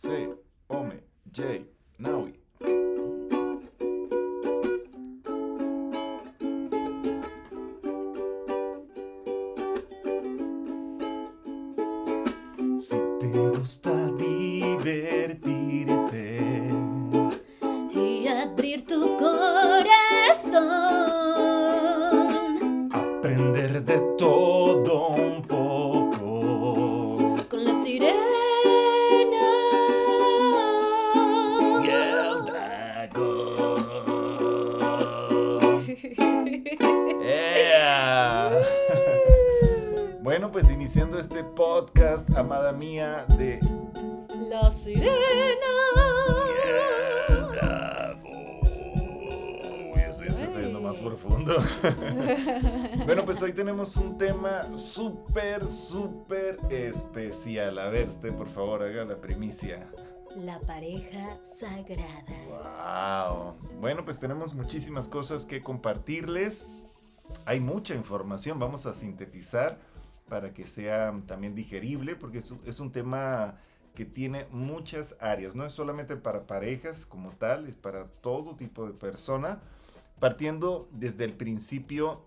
C, Ome, J, Naui. Súper, súper especial. A ver, usted por favor haga la primicia. La pareja sagrada. Wow. Bueno, pues tenemos muchísimas cosas que compartirles. Hay mucha información, vamos a sintetizar para que sea también digerible, porque es un, es un tema que tiene muchas áreas, no es solamente para parejas como tal, es para todo tipo de persona, partiendo desde el principio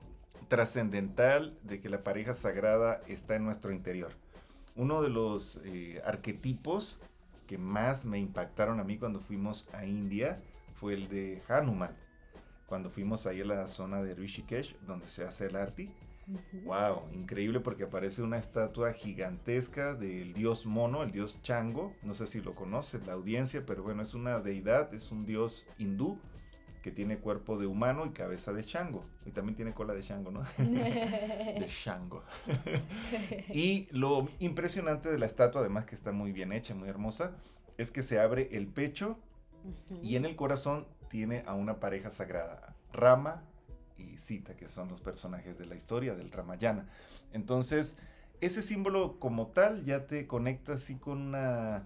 trascendental de que la pareja sagrada está en nuestro interior. Uno de los eh, arquetipos que más me impactaron a mí cuando fuimos a India fue el de Hanuman. Cuando fuimos ahí a la zona de Rishikesh, donde se hace el arti. Wow, increíble porque aparece una estatua gigantesca del dios mono, el dios Chango. No sé si lo conoce la audiencia, pero bueno, es una deidad, es un dios hindú que tiene cuerpo de humano y cabeza de chango. Y también tiene cola de chango, ¿no? de chango. y lo impresionante de la estatua, además que está muy bien hecha, muy hermosa, es que se abre el pecho y en el corazón tiene a una pareja sagrada, Rama y Sita, que son los personajes de la historia del Ramayana. Entonces, ese símbolo como tal ya te conecta así con una,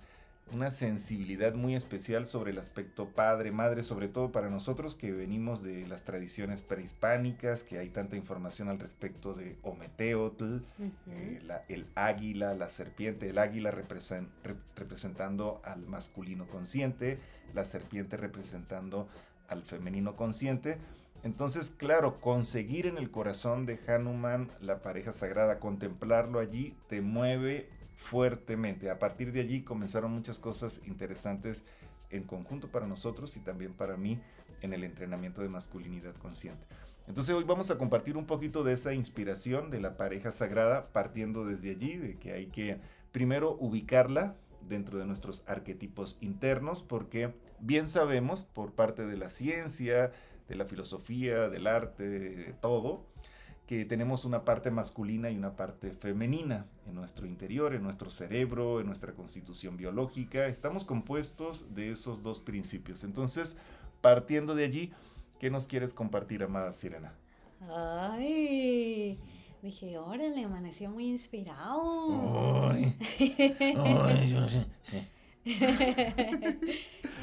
una sensibilidad muy especial sobre el aspecto padre, madre, sobre todo para nosotros que venimos de las tradiciones prehispánicas, que hay tanta información al respecto de Ometeotl, eh, la- el águila, la serpiente, el águila represen- rep- representando al masculino consciente, la serpiente representando al femenino consciente. Entonces, claro, conseguir en el corazón de Hanuman la pareja sagrada, contemplarlo allí, te mueve fuertemente. A partir de allí comenzaron muchas cosas interesantes en conjunto para nosotros y también para mí en el entrenamiento de masculinidad consciente. Entonces hoy vamos a compartir un poquito de esa inspiración de la pareja sagrada, partiendo desde allí, de que hay que primero ubicarla dentro de nuestros arquetipos internos, porque bien sabemos por parte de la ciencia, de la filosofía, del arte, de todo, que tenemos una parte masculina y una parte femenina en nuestro interior, en nuestro cerebro, en nuestra constitución biológica. Estamos compuestos de esos dos principios. Entonces, partiendo de allí, ¿qué nos quieres compartir, amada Sirena? Ay, dije, órale, amaneció muy inspirado. Ay, ay, yo sí, sí.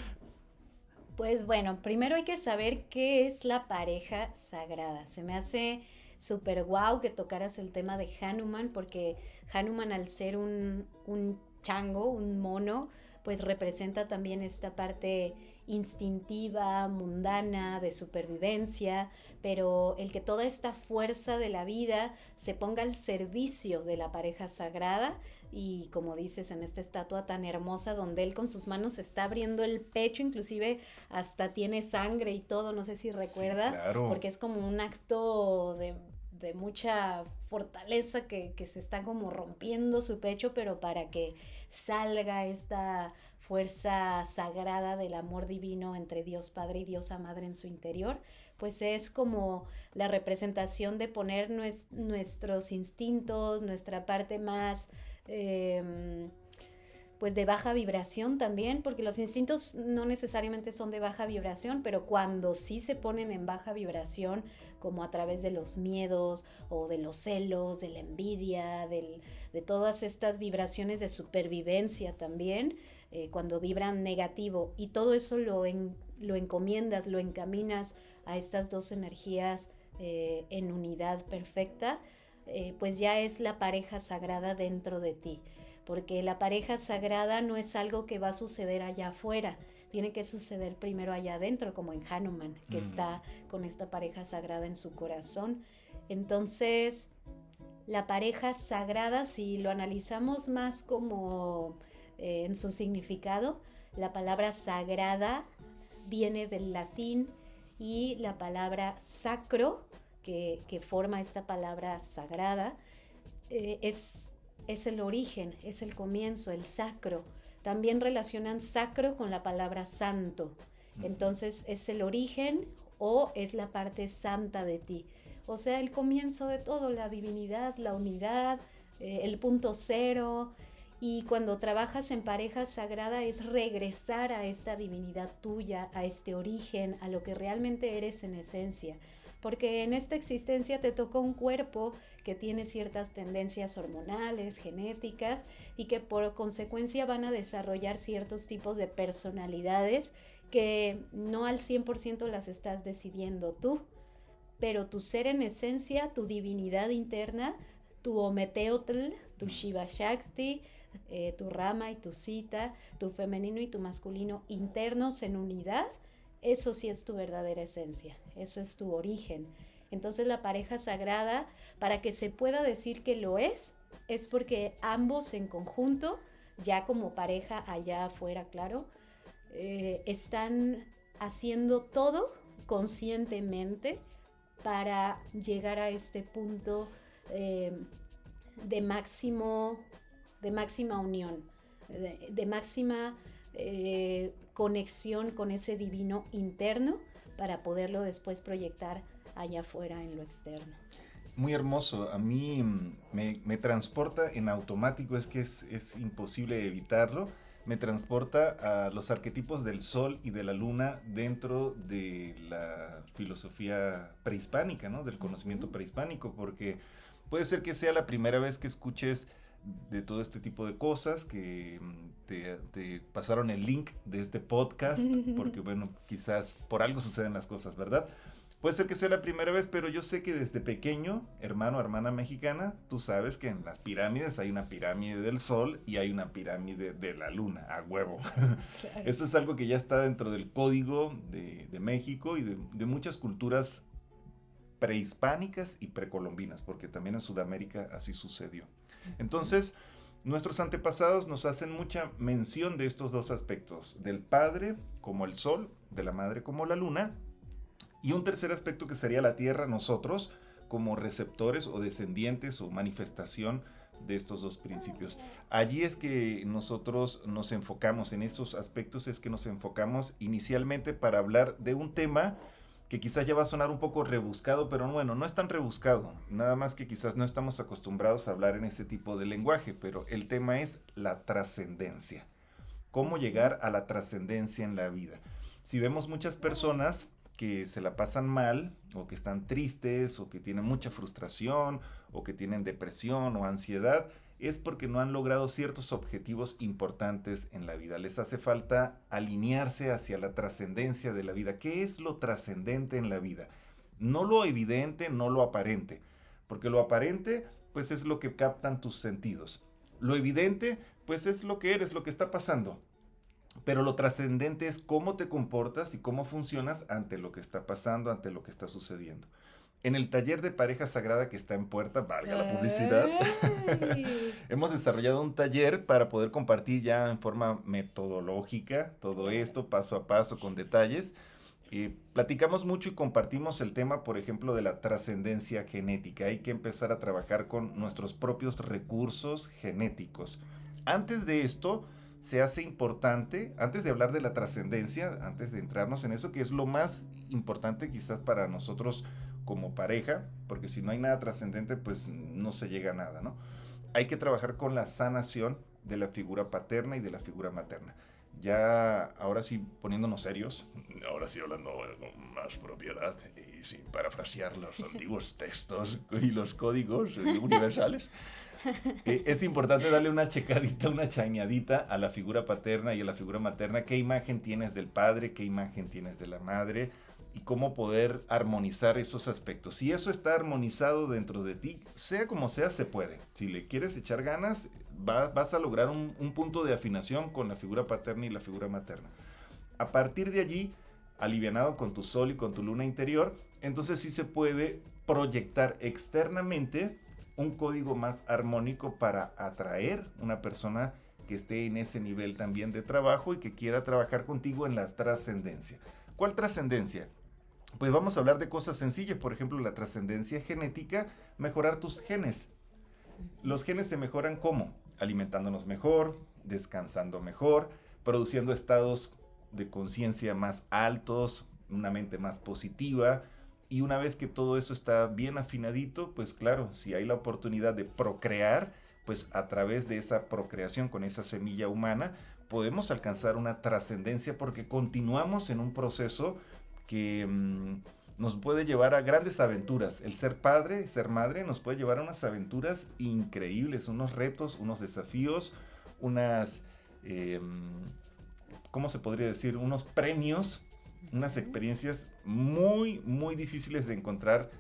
Pues bueno, primero hay que saber qué es la pareja sagrada. Se me hace súper guau que tocaras el tema de Hanuman, porque Hanuman al ser un, un chango, un mono, pues representa también esta parte instintiva, mundana, de supervivencia, pero el que toda esta fuerza de la vida se ponga al servicio de la pareja sagrada y como dices en esta estatua tan hermosa donde él con sus manos está abriendo el pecho, inclusive hasta tiene sangre y todo, no sé si Sí, recuerdas, claro. porque es como un acto de, de mucha fortaleza que, que se está como rompiendo su pecho, pero para que salga esta fuerza sagrada del amor divino entre Dios Padre y Diosa Madre en su interior, pues es como la representación de poner nues- nuestros instintos, nuestra parte más em, pues de baja vibración también, porque los instintos no necesariamente son de baja vibración, pero cuando sí se ponen en baja vibración, como a través de los miedos o de los celos, de la envidia, de todas estas vibraciones de supervivencia también, eh, cuando vibran negativo y todo eso lo, lo encomiendas, lo encaminas a estas dos energías eh, en unidad perfecta, eh, pues ya es la pareja sagrada dentro de ti. Porque la pareja sagrada no es algo que va a suceder allá afuera, tiene que suceder primero allá adentro, como en Hanuman, que mm. está con esta pareja sagrada en su corazón. Entonces, la pareja sagrada, si lo analizamos más como eh, en su significado, la palabra sagrada viene del latín y la palabra sacro, que, forma esta palabra sagrada, eh, es, es el origen, es el comienzo, el sacro. También relacionan sacro con la palabra santo. Entonces es el origen o es la parte santa de ti. O sea, el comienzo de todo, la divinidad, la unidad, eh, el punto cero. Y cuando trabajas en pareja sagrada es regresar a esta divinidad tuya, a este origen, a lo que realmente eres en esencia. Porque en esta existencia te tocó un cuerpo que tiene ciertas tendencias hormonales, genéticas y que por consecuencia van a desarrollar ciertos tipos de personalidades que no al 100% las estás decidiendo tú. Pero tu ser en esencia, tu divinidad interna, tu Ometeotl, tu Shiva Shakti, eh, tu Rama y tu Sita, tu femenino y tu masculino internos en unidad, eso sí es tu verdadera esencia, eso es tu origen. Entonces la pareja sagrada, para que se pueda decir que lo es, es porque ambos en conjunto, ya como pareja allá afuera, claro, eh, están haciendo todo conscientemente para llegar a este punto eh, de máximo, de máxima unión, de, máxima eh, conexión con ese divino interno para poderlo después proyectar allá afuera en lo externo. Muy hermoso, a mí me, transporta en automático, es que es, es imposible evitarlo me transporta a los arquetipos del sol y de la luna dentro de la filosofía prehispánica, ¿no? Del conocimiento prehispánico, porque puede ser que sea la primera vez que escuches de todo este tipo de cosas, que mm, te, te pasaron el link de este podcast, porque bueno, quizás por algo suceden las cosas, ¿verdad? Puede ser que sea la primera vez, pero yo sé que desde pequeño, hermano, hermana mexicana, tú sabes que en las pirámides hay una pirámide del sol y hay una pirámide de la luna, a huevo. Eso es algo que ya está dentro del código de, México y de, muchas culturas prehispánicas y precolombinas, porque también en Sudamérica así sucedió. Entonces, nuestros antepasados nos hacen mucha mención de estos dos aspectos, del padre como el sol, de la madre como la luna, y un tercer aspecto que sería la Tierra, nosotros como receptores o descendientes o manifestación de estos dos principios. Allí es que nosotros nos enfocamos, en esos aspectos es que nos enfocamos inicialmente para hablar de un tema que quizás ya va a sonar un poco rebuscado, pero bueno, no es tan rebuscado, nada más que quizás no estamos acostumbrados a hablar en este tipo de lenguaje, pero el tema es la trascendencia. ¿Cómo llegar a la trascendencia en la vida? Si vemos muchas personas que se la pasan mal o que están tristes o que tienen mucha frustración o que tienen depresión o ansiedad es porque no han logrado ciertos objetivos importantes en la vida. Les hace falta alinearse hacia la trascendencia de la vida. ¿Qué es lo trascendente en la vida? No lo evidente, no lo aparente. Porque lo aparente, pues es lo que captan tus sentidos. Lo evidente, pues es lo que eres, lo que está pasando. Pero lo trascendente es cómo te comportas y cómo funcionas ante lo que está pasando, ante lo que está sucediendo. En el taller de pareja sagrada que está en puerta, valga la publicidad, hemos desarrollado un taller para poder compartir ya en forma metodológica todo esto, paso a paso, con detalles. Eh, platicamos mucho y compartimos el tema, por ejemplo, de la trascendencia genética. Hay que empezar a trabajar con nuestros propios recursos genéticos. Antes de esto, se hace importante, antes de hablar de la trascendencia, antes de entrarnos en eso, que es lo más importante quizás para nosotros como pareja, porque si no hay nada trascendente, pues no se llega a nada, ¿no? Hay que trabajar con la sanación de la figura paterna y de la figura materna. Ya, ahora sí, poniéndonos serios, ahora sí hablando con más propiedad y sin parafrasear los antiguos textos y los códigos universales, eh, es importante darle una checadita, una chañadita a la figura paterna y a la figura materna. ¿Qué imagen tienes del padre? ¿Qué imagen tienes de la madre? Y cómo poder armonizar esos aspectos. Si eso está armonizado dentro de ti, sea como sea, se puede. Si le quieres echar ganas, vas a lograr un, un punto de afinación con la figura paterna y la figura materna. A partir de allí, alivianado con tu sol y con tu luna interior, entonces sí se puede proyectar externamente un código más armónico para atraer una persona que esté en ese nivel también de trabajo y que quiera trabajar contigo en la trascendencia. ¿Cuál trascendencia? Pues vamos a hablar de cosas sencillas, por ejemplo, la trascendencia genética, mejorar tus genes. Los genes se mejoran cómo? Alimentándonos mejor, descansando mejor, produciendo estados de conciencia más altos, una mente más positiva, y una vez que todo eso está bien afinadito, pues claro, si hay la oportunidad de procrear, pues a través de esa procreación con esa semilla humana, podemos alcanzar una trascendencia porque continuamos en un proceso que mm, nos puede llevar a grandes aventuras. El ser padre, ser madre, nos puede llevar a unas aventuras increíbles, unos retos, unos desafíos, unas, em, ¿cómo se podría decir? Unos premios unas experiencias muy, muy difíciles de encontrar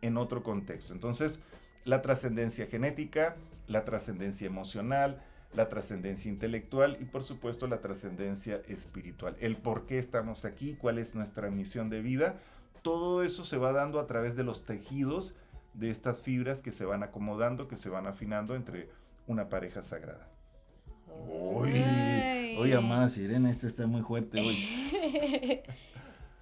en otro contexto. Entonces, la trascendencia genética, la trascendencia emocional, la trascendencia intelectual y por supuesto la trascendencia espiritual. El por qué estamos aquí, cuál es nuestra misión de vida, todo eso se va dando a través de los tejidos de estas fibras que se van acomodando, que se van afinando entre una pareja sagrada. Uy, oye, más, Irene, esto está muy fuerte hoy.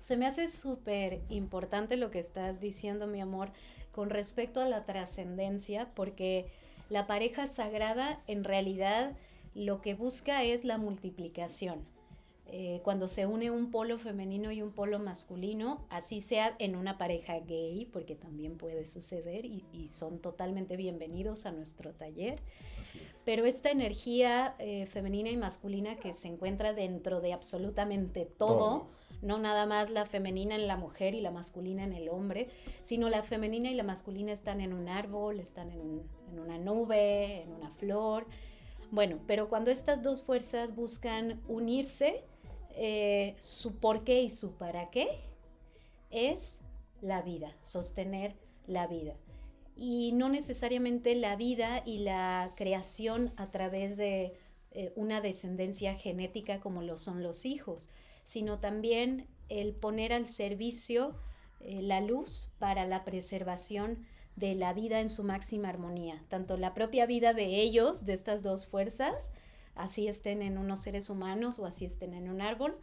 Se me hace súper importante lo que estás diciendo, mi amor, con respecto a la trascendencia, porque la pareja sagrada en realidad lo que busca es la multiplicación. Eh, cuando se une un polo femenino y un polo masculino, así sea en una pareja gay, porque también puede suceder y, son totalmente bienvenidos a nuestro taller. Pero esta energía eh, femenina y masculina que se encuentra dentro de absolutamente todo no nada más la femenina en la mujer y la masculina en el hombre, sino la femenina y la masculina están en un árbol, están en, una nube, en una flor. Bueno, pero cuando estas dos fuerzas buscan unirse, eh, su por qué y su para qué es la vida, sostener la vida. Y no necesariamente la vida y la creación a través de eh, una descendencia genética como lo son los hijos, sino también el poner al servicio eh, la luz para la preservación de la vida en su máxima armonía, tanto la propia vida de ellos, de estas dos fuerzas, así estén en unos seres humanos o así estén en un árbol,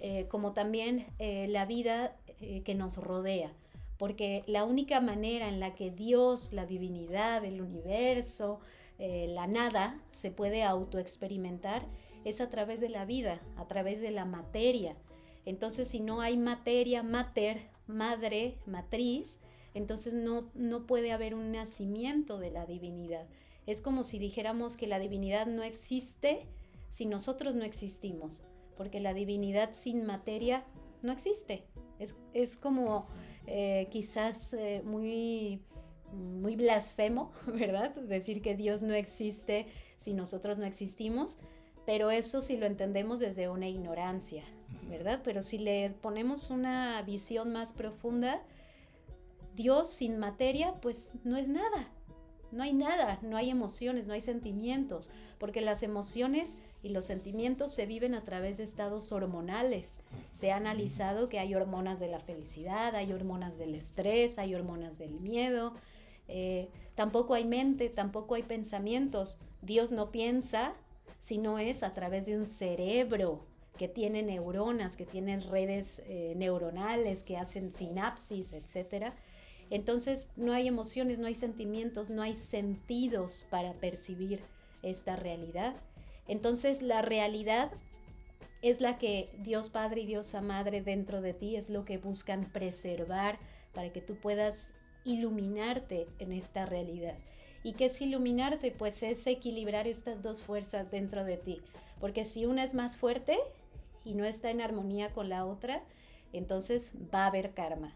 eh, como también eh, la vida que nos rodea, porque la única manera en la que Dios, la divinidad, el universo, la nada se puede autoexperimentar es a través de la vida, a través de la materia. Entonces, si no hay materia, mater, madre, matriz, entonces no, no puede haber un nacimiento de la divinidad. Es como si dijéramos que la divinidad no existe si nosotros no existimos, porque la divinidad sin materia no existe. Es, como eh, quizás eh, muy, muy blasfemo, ¿verdad? Decir que Dios no existe si nosotros no existimos, pero eso si lo entendemos desde una ignorancia, ¿verdad? Pero si le ponemos una visión más profunda, Dios sin materia, pues no es nada. No hay nada, no hay emociones, no hay sentimientos, porque las emociones y los sentimientos se viven a través de estados hormonales. Se ha analizado que hay hormonas de la felicidad, hay hormonas del estrés, hay hormonas del miedo. Eh, tampoco hay mente, tampoco hay pensamientos. Dios no piensa, sino es a través de un cerebro que tiene neuronas, que tiene redes eh, neuronales, que hacen sinapsis, etc. Entonces no hay emociones, no hay sentimientos, no hay sentidos para percibir esta realidad. Entonces la realidad es la que Dios Padre y Dios Madre dentro de ti es lo que buscan preservar para que tú puedas iluminarte en esta realidad. ¿Y qué es iluminarte? Pues es equilibrar estas dos fuerzas dentro de ti. Porque si una es más fuerte y no está en armonía con la otra, entonces va a haber karma.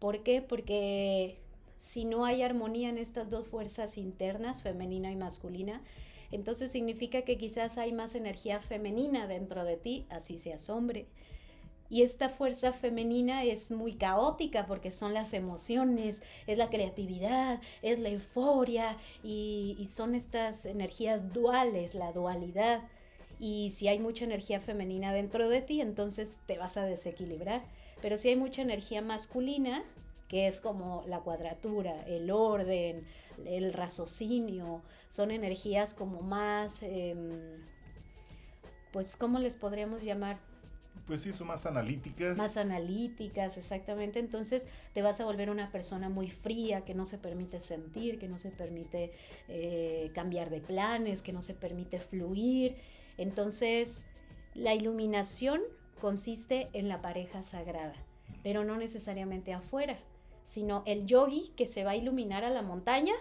¿Por qué? Porque si no hay armonía en estas dos fuerzas internas, femenina y masculina, entonces significa que quizás hay más energía femenina dentro de ti, así seas hombre. Y esta fuerza femenina es muy caótica porque son las emociones, es la creatividad, es la euforia y, y son estas energías duales, la dualidad. Y si hay mucha energía femenina dentro de ti, entonces te vas a desequilibrar. Pero si hay mucha energía masculina, que es como la cuadratura, el orden, el raciocinio, son energías como más, em, pues, ¿cómo les podríamos llamar? Pues sí, son más analíticas. Más analíticas, exactamente. Entonces te vas a volver una persona muy fría, que no se permite sentir, que no se permite eh, cambiar de planes, que no se permite fluir. Entonces, la iluminación consiste en la pareja sagrada, pero no necesariamente afuera, sino el yogi que se va a iluminar a la montaña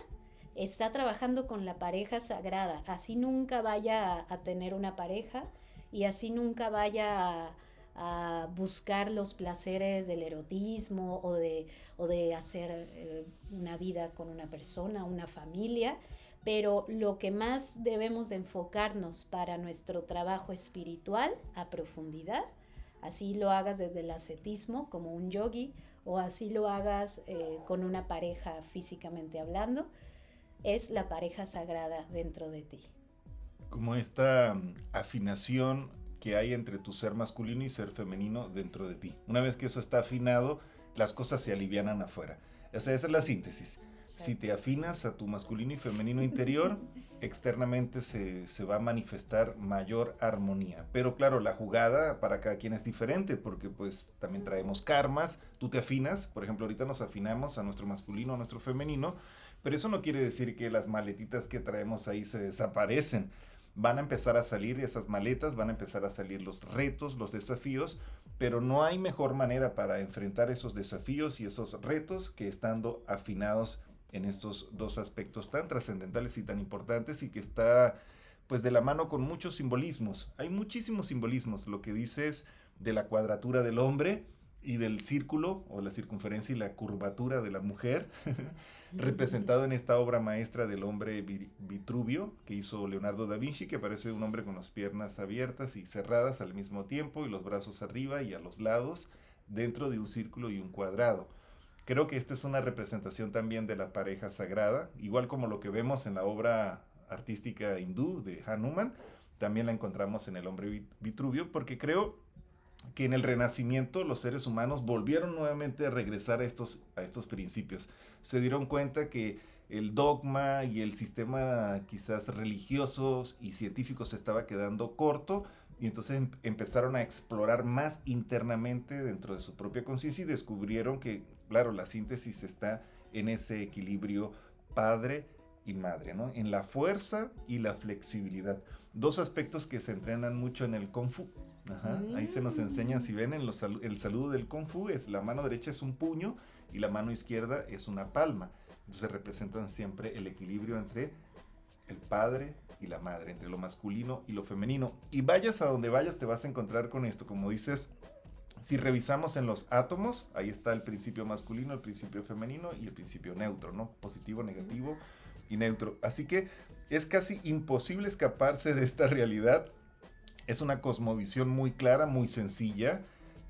está trabajando con la pareja sagrada, así nunca vaya a, tener una pareja y así nunca vaya a, buscar los placeres del erotismo o de, o de hacer eh, una vida con una persona, una familia, pero lo que más debemos de enfocarnos para nuestro trabajo espiritual a profundidad, así lo hagas desde el ascetismo como un yogi o así lo hagas eh, con una pareja físicamente hablando, es la pareja sagrada dentro de ti. Como esta mm, afinación que hay entre tu ser masculino y ser femenino dentro de ti. Una vez que eso está afinado, las cosas se alivianan afuera. Esa es la síntesis. Si te afinas a tu masculino y femenino interior, externamente se, va a manifestar mayor armonía. Pero claro, la jugada para cada quien es diferente porque pues también traemos karmas. Tú te afinas, por ejemplo, ahorita nos afinamos a nuestro masculino, a nuestro femenino, pero eso no quiere decir que las maletitas que traemos ahí se desaparecen. Van a empezar a salir esas maletas, van a empezar a salir los retos, los desafíos, pero no hay mejor manera para enfrentar esos desafíos y esos retos que estando afinados en estos dos aspectos tan trascendentales y tan importantes y que está pues de la mano con muchos simbolismos. Hay muchísimos simbolismos. Lo que dices de la cuadratura del hombre y del círculo o la circunferencia y la curvatura de la mujer, representado en esta obra maestra del hombre Vitruvio que hizo Leonardo da Vinci, que parece un hombre con las piernas abiertas y cerradas al mismo tiempo y los brazos arriba y a los lados, dentro de un círculo y un cuadrado. Creo que esta es una representación también de la pareja sagrada, igual como lo que vemos en la obra artística hindú de Hanuman, también la encontramos en el hombre Vitruvio, porque creo que en el Renacimiento los seres humanos volvieron nuevamente a regresar a estos, a estos principios. Se dieron cuenta que el dogma y el sistema quizás religiosos y científicos se estaba quedando corto y entonces em, empezaron a explorar más internamente dentro de su propia conciencia y descubrieron que, claro, la síntesis está en ese equilibrio padre y madre, ¿no? En la fuerza y la flexibilidad. Dos aspectos que se entrenan mucho en el Kung Fu. Ahí se nos enseña, si ven, en el saludo del Kung Fu es la mano derecha es un puño y la mano izquierda es una palma. Entonces representan siempre el equilibrio entre el padre y la madre, entre lo masculino y lo femenino. Y vayas a donde vayas te vas a encontrar con esto, como dices, si revisamos en los átomos, ahí está el principio masculino, el principio femenino y el principio neutro, ¿no? Positivo, negativo y neutro. Así que es casi imposible escaparse de esta realidad. Es una cosmovisión muy clara, muy sencilla.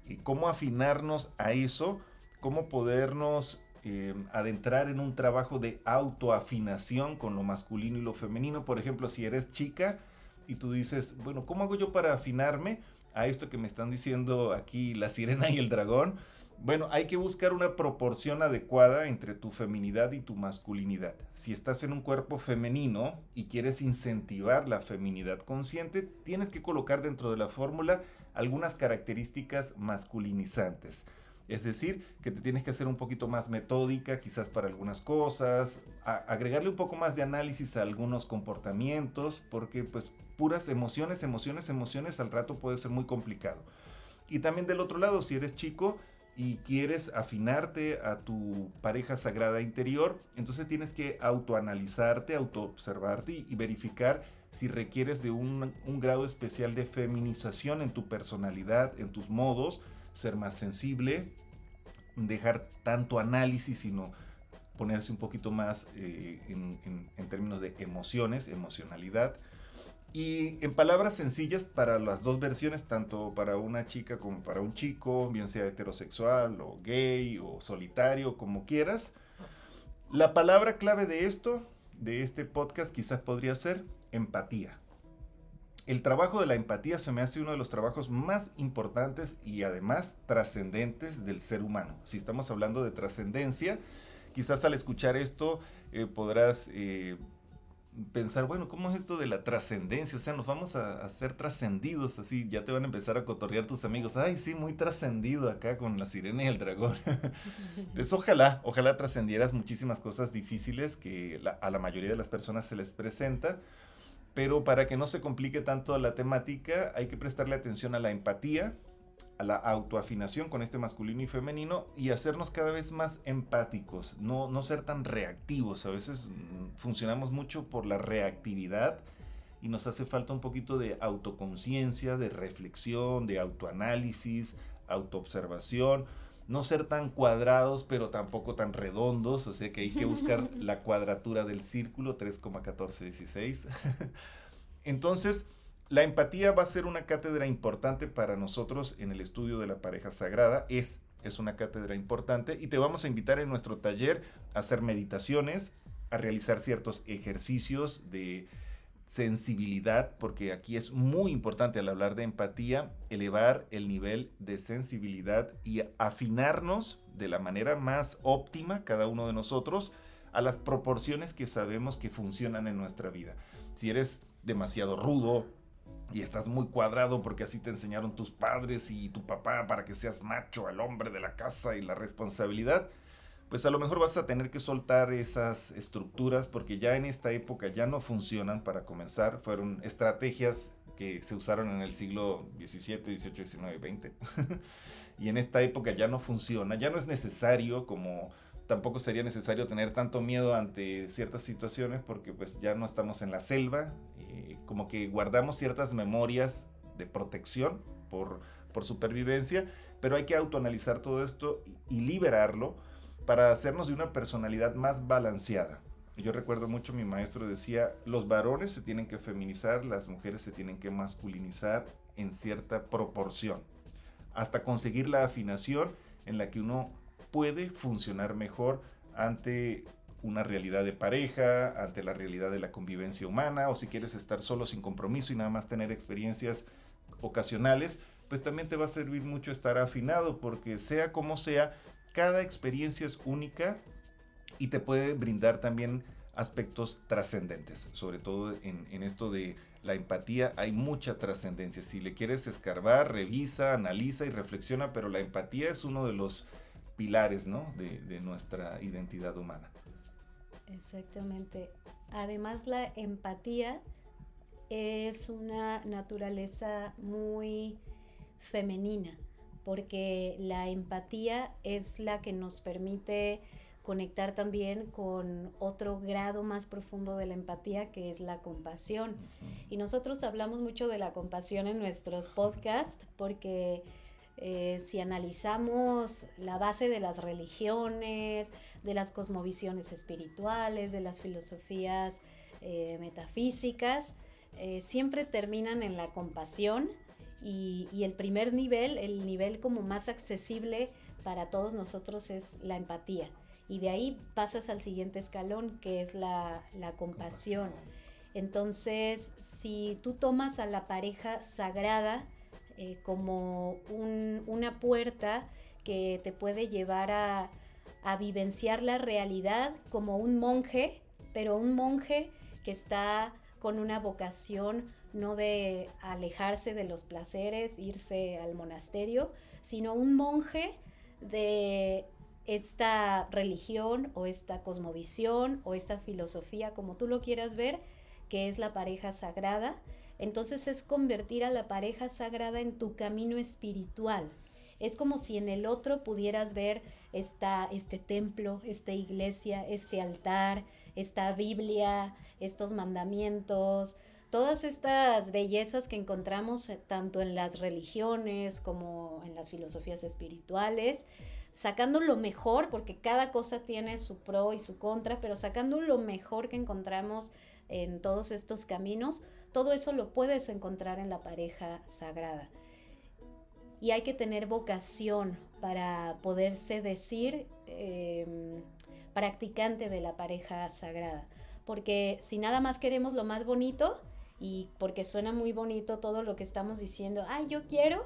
Y cómo afinarnos a eso, cómo podernos eh, adentrar en un trabajo de autoafinación con lo masculino y lo femenino. Por ejemplo, si eres chica y tú dices, bueno, ¿cómo hago yo para afinarme a esto que me están diciendo aquí la sirena y el dragón? Bueno, hay que buscar una proporción adecuada entre tu feminidad y tu masculinidad. Si estás en un cuerpo femenino y quieres incentivar la feminidad consciente, tienes que colocar dentro de la fórmula algunas características masculinizantes. Es decir, que te tienes que hacer un poquito más metódica quizás para algunas cosas, agregarle un poco más de análisis a algunos comportamientos, porque pues puras emociones, emociones, emociones al rato puede ser muy complicado. Y también del otro lado, si eres chico y quieres afinarte a tu pareja sagrada interior, entonces tienes que autoanalizarte, autoobservarte y, verificar si requieres de un grado especial de feminización en tu personalidad, en tus modos, ser más sensible, dejar tanto análisis, sino ponerse un poquito más eh, en, términos de emociones, emocionalidad. Y en palabras sencillas para las dos versiones, tanto para una chica como para un chico, bien sea heterosexual o gay o solitario, como quieras, la palabra clave de esto, de este podcast, quizás podría ser empatía. El trabajo de la empatía se me hace uno de los trabajos más importantes y además trascendentes del ser humano. Si estamos hablando de trascendencia, quizás al escuchar esto eh, podrás eh, pensar, bueno, ¿cómo es esto de la trascendencia? O sea, nos vamos a hacer trascendidos, así, ya te van a empezar a cotorrear tus amigos. Ay, sí, muy trascendido acá con la sirena y el dragón. pues ojalá, ojalá trascendieras muchísimas cosas difíciles que a la mayoría de las personas se les presenta. Pero para que no se complique tanto la temática, hay que prestarle atención a la empatía, a la autoafinación con este masculino y femenino y hacernos cada vez más empáticos, no, no ser tan reactivos. A veces mm, funcionamos mucho por la reactividad y nos hace falta un poquito de autoconciencia, de reflexión, de autoanálisis, autoobservación. No ser tan cuadrados, pero tampoco tan redondos, o sea que hay que buscar la cuadratura del círculo, 3,1416. Entonces, la empatía va a ser una cátedra importante para nosotros en el estudio de la pareja sagrada. Es, es una cátedra importante y te vamos a invitar en nuestro taller a hacer meditaciones, a realizar ciertos ejercicios de sensibilidad, porque aquí es muy importante al hablar de empatía, elevar el nivel de sensibilidad y afinarnos de la manera más óptima, cada uno de nosotros, a las proporciones que sabemos que funcionan en nuestra vida. Si eres demasiado rudo, y estás muy cuadrado porque así te enseñaron tus padres y tu papá para que seas macho, el hombre de la casa y la responsabilidad, pues a lo mejor vas a tener que soltar esas estructuras porque ya en esta época ya no funcionan para comenzar, fueron estrategias que se usaron en el siglo XVII, XVIII, XIX XX. y en esta época ya no funciona, ya no es necesario como tampoco sería necesario tener tanto miedo ante ciertas situaciones porque pues ya no estamos en la selva, eh, como que guardamos ciertas memorias de protección por, por supervivencia, pero hay que autoanalizar todo esto y, liberarlo para hacernos de una personalidad más balanceada. Yo recuerdo mucho mi maestro decía, los varones se tienen que feminizar, las mujeres se tienen que masculinizar en cierta proporción, hasta conseguir la afinación en la que uno puede funcionar mejor ante una realidad de pareja, ante la realidad de la convivencia humana, o si quieres estar solo sin compromiso y nada más tener experiencias ocasionales, pues también te va a servir mucho estar afinado, porque sea como sea, cada experiencia es única y te puede brindar también aspectos trascendentes, sobre todo en, esto de la empatía hay mucha trascendencia. Si le quieres escarbar, revisa, analiza y reflexiona, pero la empatía es uno de los pilares ¿no? de, nuestra identidad humana. Exactamente. Además la empatía es una naturaleza muy femenina, porque la empatía es la que nos permite conectar también con otro grado más profundo de la empatía, que es la compasión. Y nosotros hablamos mucho de la compasión en nuestros podcasts, porque eh, si analizamos la base de las religiones, de las cosmovisiones espirituales, de las filosofías eh, metafísicas, eh, siempre terminan en la compasión y, y, el primer nivel, el nivel como más accesible para todos nosotros es la empatía. Y de ahí pasas al siguiente escalón, que es la, la compasión. Entonces, si tú tomas a la pareja sagrada, eh, como una puerta que te puede llevar a, vivenciar la realidad como un monje, pero un monje que está con una vocación no de alejarse de los placeres, irse al monasterio, sino un monje de esta religión o esta cosmovisión o esta filosofía, como tú lo quieras ver, que es la pareja sagrada, entonces es convertir a la pareja sagrada en tu camino espiritual. Es como si en el otro pudieras ver esta, este templo, esta iglesia, este altar, esta Biblia, estos mandamientos, todas estas bellezas que encontramos eh, tanto en las religiones como en las filosofías espirituales, sacando lo mejor, porque cada cosa tiene su pro y su contra, pero sacando lo mejor que encontramos en todos estos caminos, todo eso lo puedes encontrar en la pareja sagrada. Y hay que tener vocación para poderse decir em, practicante de la pareja sagrada. Porque si nada más queremos lo más bonito y porque suena muy bonito todo lo que estamos diciendo, ay, yo quiero,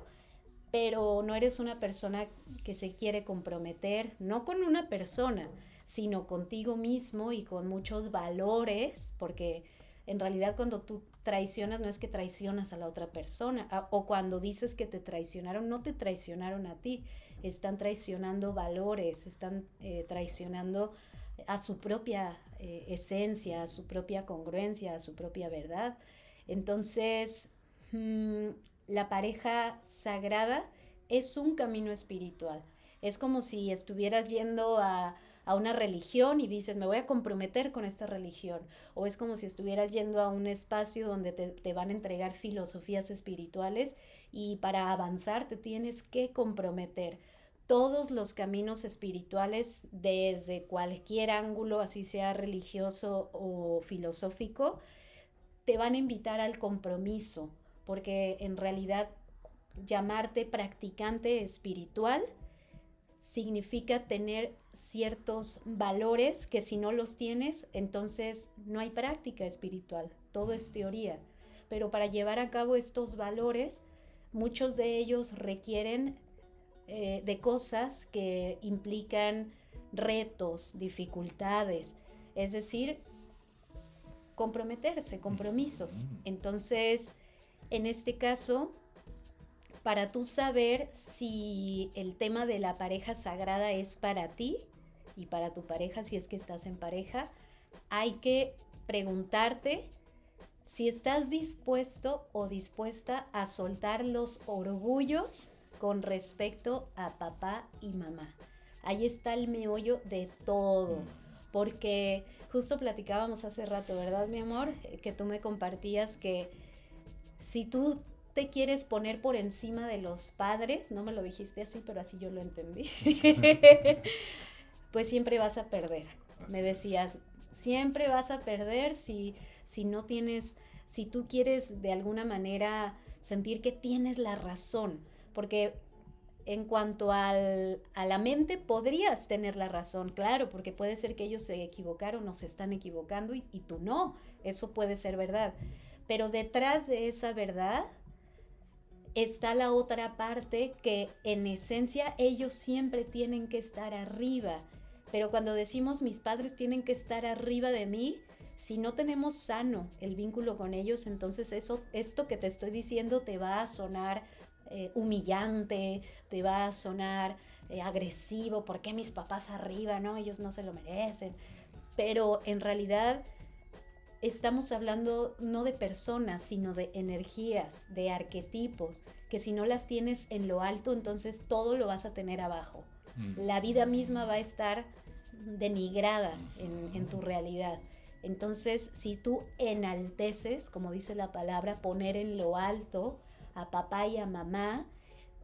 pero no eres una persona que se quiere comprometer, no con una persona, sino contigo mismo y con muchos valores, porque en realidad cuando tú traicionas no es que traicionas a la otra persona, o cuando dices que te traicionaron, no te traicionaron a ti, están traicionando valores, están eh, traicionando a su propia eh, esencia, a su propia congruencia, a su propia verdad. Entonces, mm, la pareja sagrada es un camino espiritual. Es como si estuvieras yendo a, una religión y dices, me voy a comprometer con esta religión. O es como si estuvieras yendo a un espacio donde te, te, van a entregar filosofías espirituales y para avanzar te tienes que comprometer. Todos los caminos espirituales, desde cualquier ángulo, así sea religioso o filosófico, te van a invitar al compromiso, porque en realidad llamarte practicante espiritual significa tener ciertos valores que si no los tienes, entonces no hay práctica espiritual, todo es teoría. Pero para llevar a cabo estos valores, muchos de ellos requieren eh, de cosas que implican retos, dificultades, es decir, comprometerse, compromisos. Entonces, en este caso, para tú saber si el tema de la pareja sagrada es para ti y para tu pareja, si es que estás en pareja, hay que preguntarte si estás dispuesto o dispuesta a soltar los orgullos con respecto a papá y mamá. Ahí está el meollo de todo, porque justo platicábamos hace rato, ¿verdad, mi amor? Que tú me compartías que si tú te quieres poner por encima de los padres, no me lo dijiste así, pero así yo lo entendí, pues siempre vas a perder. Me decías, siempre vas a perder si, si no tienes, si tú quieres de alguna manera sentir que tienes la razón, porque en cuanto al, a la mente podrías tener la razón, claro, porque puede ser que ellos se equivocaron o se están equivocando y, y tú no, eso puede ser verdad. Pero detrás de esa verdad está la otra parte que en esencia ellos siempre tienen que estar arriba. Pero cuando decimos mis padres tienen que estar arriba de mí, si no tenemos sano el vínculo con ellos, entonces eso, esto que te estoy diciendo te va a sonar eh, humillante, te va a sonar eh, agresivo, ¿por qué mis papás arriba? No, ellos no se lo merecen. Pero en realidad estamos hablando no de personas, sino de energías, de arquetipos, que si no las tienes en lo alto, entonces todo lo vas a tener abajo. Mm. La vida misma va a estar denigrada en, en tu realidad. Entonces, si tú enalteces, como dice la palabra, poner en lo alto a papá y a mamá,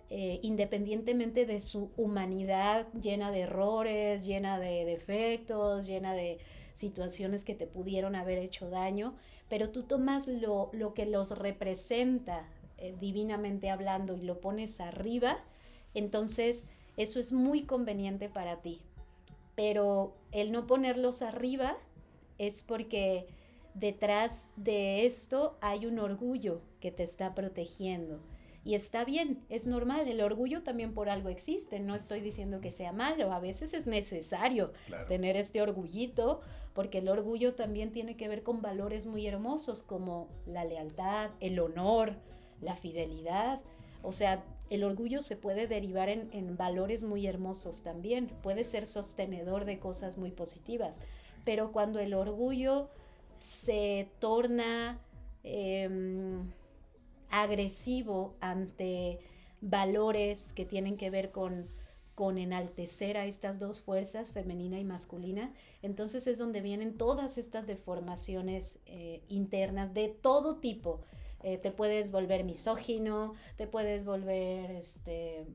eh, independientemente de su humanidad llena de errores, llena de defectos, llena de situaciones que te pudieron haber hecho daño, pero tú tomas lo, lo que los representa eh, divinamente hablando y lo pones arriba, entonces eso es muy conveniente para ti. Pero el no ponerlos arriba es porque detrás de esto hay un orgullo que te está protegiendo. Y está bien, es normal, el orgullo también por algo existe, no estoy diciendo que sea malo, a veces es necesario tener este orgullito, porque el orgullo también tiene que ver con valores muy hermosos como la lealtad, el honor, la fidelidad, o sea, el orgullo se puede derivar en, valores muy hermosos también, puede ser sostenedor de cosas muy positivas, pero cuando el orgullo se torna... Em, agresivo ante valores que tienen que ver con, con enaltecer a estas dos fuerzas, femenina y masculina, entonces es donde vienen todas estas deformaciones eh, internas de todo tipo. Eh, te puedes volver misógino, te puedes volver, este,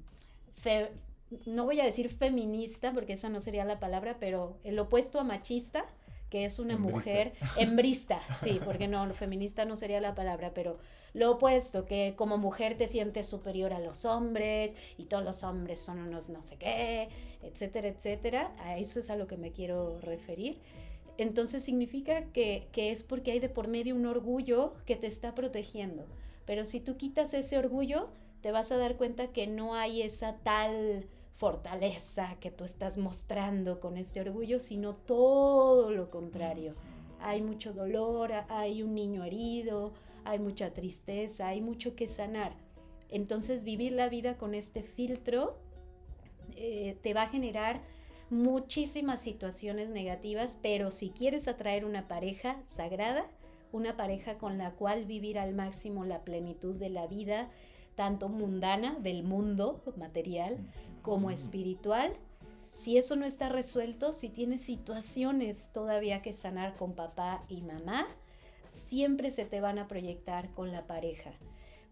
no voy a decir feminista, porque esa no sería la palabra, pero el opuesto a machista, que es una mujer hembrista, sí, porque no, feminista no sería la palabra, pero lo opuesto, que como mujer te sientes superior a los hombres y todos los hombres son unos no sé qué, etcétera, etcétera. A eso es a lo que me quiero referir. Entonces significa que, que es porque hay de por medio un orgullo que te está protegiendo. Pero si tú quitas ese orgullo, te vas a dar cuenta que no hay esa tal fortaleza que tú estás mostrando con este orgullo, sino todo lo contrario. Hay mucho dolor, hay un niño herido, hay mucha tristeza, hay mucho que sanar. Entonces vivir la vida con este filtro eh, te va a generar muchísimas situaciones negativas, pero si quieres atraer una pareja sagrada, una pareja con la cual vivir al máximo la plenitud de la vida, tanto mundana, del mundo material, como espiritual. Si eso no está resuelto, si tienes situaciones todavía que sanar con papá y mamá, siempre se te van a proyectar con la pareja.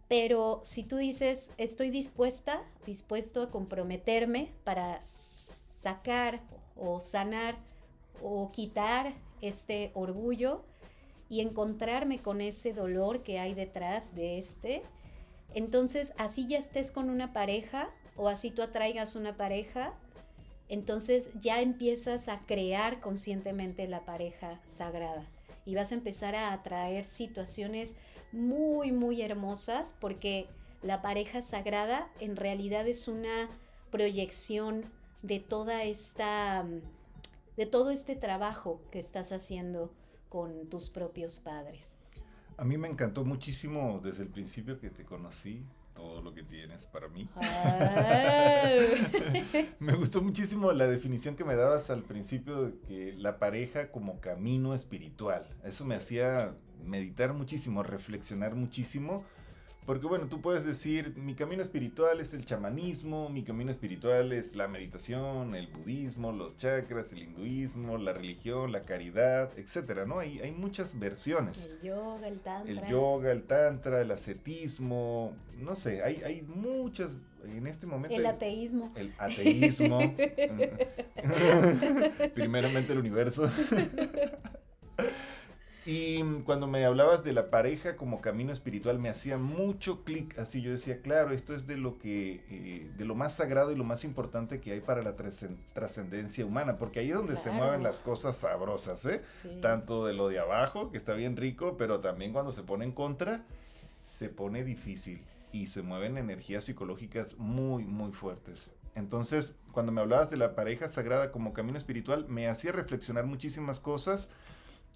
Pero si tú dices, estoy dispuesta, dispuesto a comprometerme para sacar o sanar o quitar este orgullo y encontrarme con ese dolor que hay detrás de este, entonces, así ya estés con una pareja o así tú atraigas una pareja, entonces ya empiezas a crear conscientemente la pareja sagrada y vas a empezar a atraer situaciones muy, muy hermosas porque la pareja sagrada en realidad es una proyección de toda esta, de todo este trabajo que estás haciendo con tus propios padres. A mí me encantó muchísimo desde el principio que te conocí, todo lo que tienes para mí. me gustó muchísimo la definición que me dabas al principio de que la pareja como camino espiritual. Eso me hacía meditar muchísimo, reflexionar muchísimo porque bueno, tú puedes decir, mi camino espiritual es el chamanismo, mi camino espiritual es la meditación, el budismo, los chakras, el hinduismo, la religión, la caridad, etcétera, ¿no? Hay, hay muchas versiones. El yoga, el tantra. El yoga, el tantra, el ascetismo, no sé, hay, hay muchas, en este momento... El ateísmo. El ateísmo. Primeramente el universo. Y cuando me hablabas de la pareja como camino espiritual, me hacía mucho clic. Así yo decía, claro, esto es de lo que, eh, de lo más sagrado y lo más importante que hay para la trascendencia humana, porque ahí es donde se mueven las cosas sabrosas, ¿eh? Tanto de lo de abajo, que está bien rico, pero también cuando se pone en contra, se pone difícil y se mueven energías psicológicas muy, muy fuertes. Entonces, cuando me hablabas de la pareja sagrada como camino espiritual, me hacía reflexionar muchísimas cosas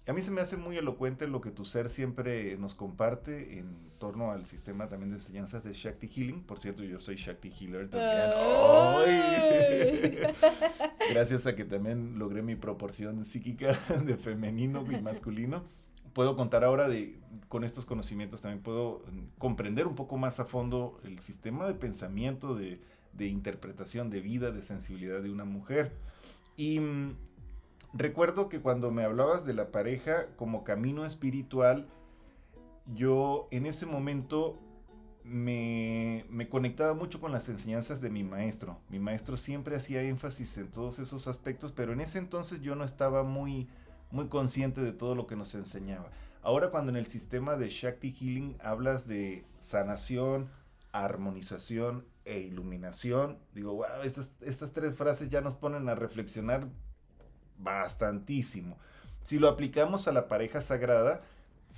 a mí se me hace muy elocuente lo que tu ser siempre nos comparte en torno al sistema también de enseñanzas de Shakti Healing. Por cierto, yo soy Shakti Healer también. Gracias a que también logré mi proporción psíquica de femenino y masculino. Puedo contar ahora de, con estos conocimientos, también puedo comprender un poco más a fondo el sistema de pensamiento, de, de interpretación de vida, de sensibilidad de una mujer. Y mm, recuerdo que cuando me hablabas de la pareja como camino espiritual, yo en ese momento me, conectaba mucho con las enseñanzas de mi maestro. Mi maestro siempre hacía énfasis en todos esos aspectos, pero en ese entonces yo no estaba muy, muy consciente de todo lo que nos enseñaba. Ahora cuando en el sistema de Shakti Healing hablas de sanación, armonización e iluminación, digo, wow, estas, estas tres frases ya nos ponen a reflexionar bastantísimo. Si lo aplicamos a la pareja sagrada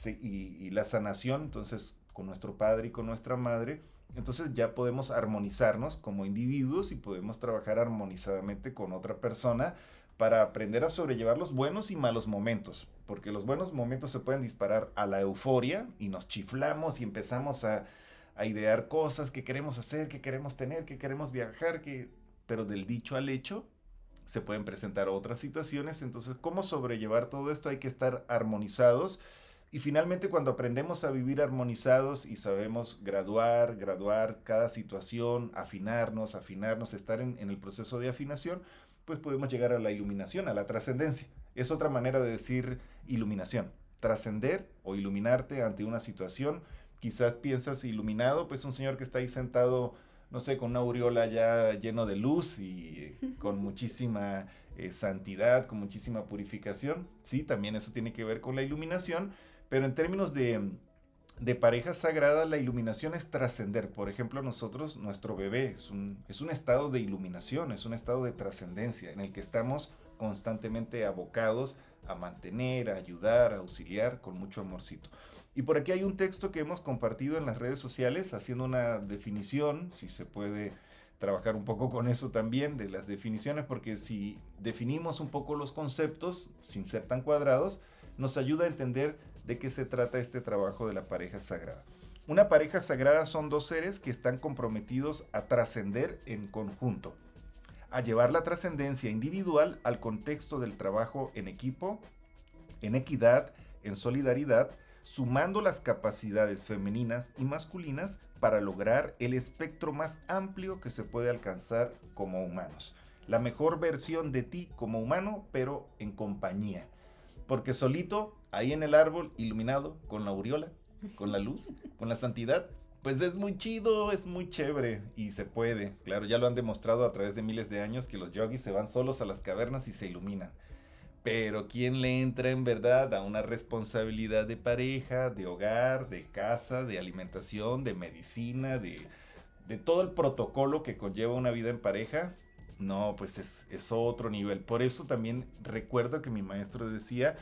y, la sanación, entonces con nuestro padre y con nuestra madre, entonces ya podemos armonizarnos como individuos y podemos trabajar armonizadamente con otra persona para aprender a sobrellevar los buenos y malos momentos, porque los buenos momentos se pueden disparar a la euforia y nos chiflamos y empezamos a, a idear cosas que queremos hacer, que queremos tener, que queremos viajar, que pero del dicho al hecho se pueden presentar otras situaciones. Entonces, ¿cómo sobrellevar todo esto? Hay que estar armonizados. Y finalmente, cuando aprendemos a vivir armonizados y sabemos graduar, graduar cada situación, afinarnos, afinarnos, estar en, el proceso de afinación, pues podemos llegar a la iluminación, a la trascendencia. Es otra manera de decir iluminación. Trascender o iluminarte ante una situación. Quizás piensas iluminado, pues un señor que está ahí sentado no sé, con una aureola ya lleno de luz y con muchísima eh, santidad, con muchísima purificación. Sí, también eso tiene que ver con la iluminación, pero en términos de, de pareja sagrada, la iluminación es trascender. Por ejemplo, nosotros, nuestro bebé es un, es un estado de iluminación, es un estado de trascendencia en el que estamos constantemente abocados a mantener, a ayudar, a auxiliar con mucho amorcito. Y por aquí hay un texto que hemos compartido en las redes sociales haciendo una definición, si se puede trabajar un poco con eso también, de las definiciones, porque si definimos un poco los conceptos sin ser tan cuadrados, nos ayuda a entender de qué se trata este trabajo de la pareja sagrada. Una pareja sagrada son dos seres que están comprometidos a trascender en conjunto, a llevar la trascendencia individual al contexto del trabajo en equipo, en equidad, en solidaridad, sumando las capacidades femeninas y masculinas para lograr el espectro más amplio que se puede alcanzar como humanos. La mejor versión de ti como humano, pero en compañía. Porque solito, ahí en el árbol, iluminado, con la aureola, con la luz, con la santidad, pues es muy chido, es muy chévere y se puede. Claro, ya lo han demostrado a través de miles de años que los yogis se van solos a las cavernas y se iluminan. Pero ¿quién le entra en verdad a una responsabilidad de pareja, de hogar, de casa, de alimentación, de medicina, de, todo el protocolo que conlleva una vida en pareja? No, pues es, es otro nivel. Por eso también recuerdo que mi maestro decía,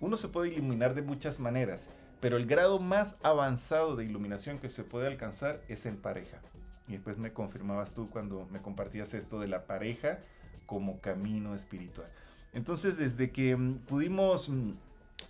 uno se puede iluminar de muchas maneras, pero el grado más avanzado de iluminación que se puede alcanzar es en pareja. Y después me confirmabas tú cuando me compartías esto de la pareja como camino espiritual. Entonces, desde que mm, pudimos mm,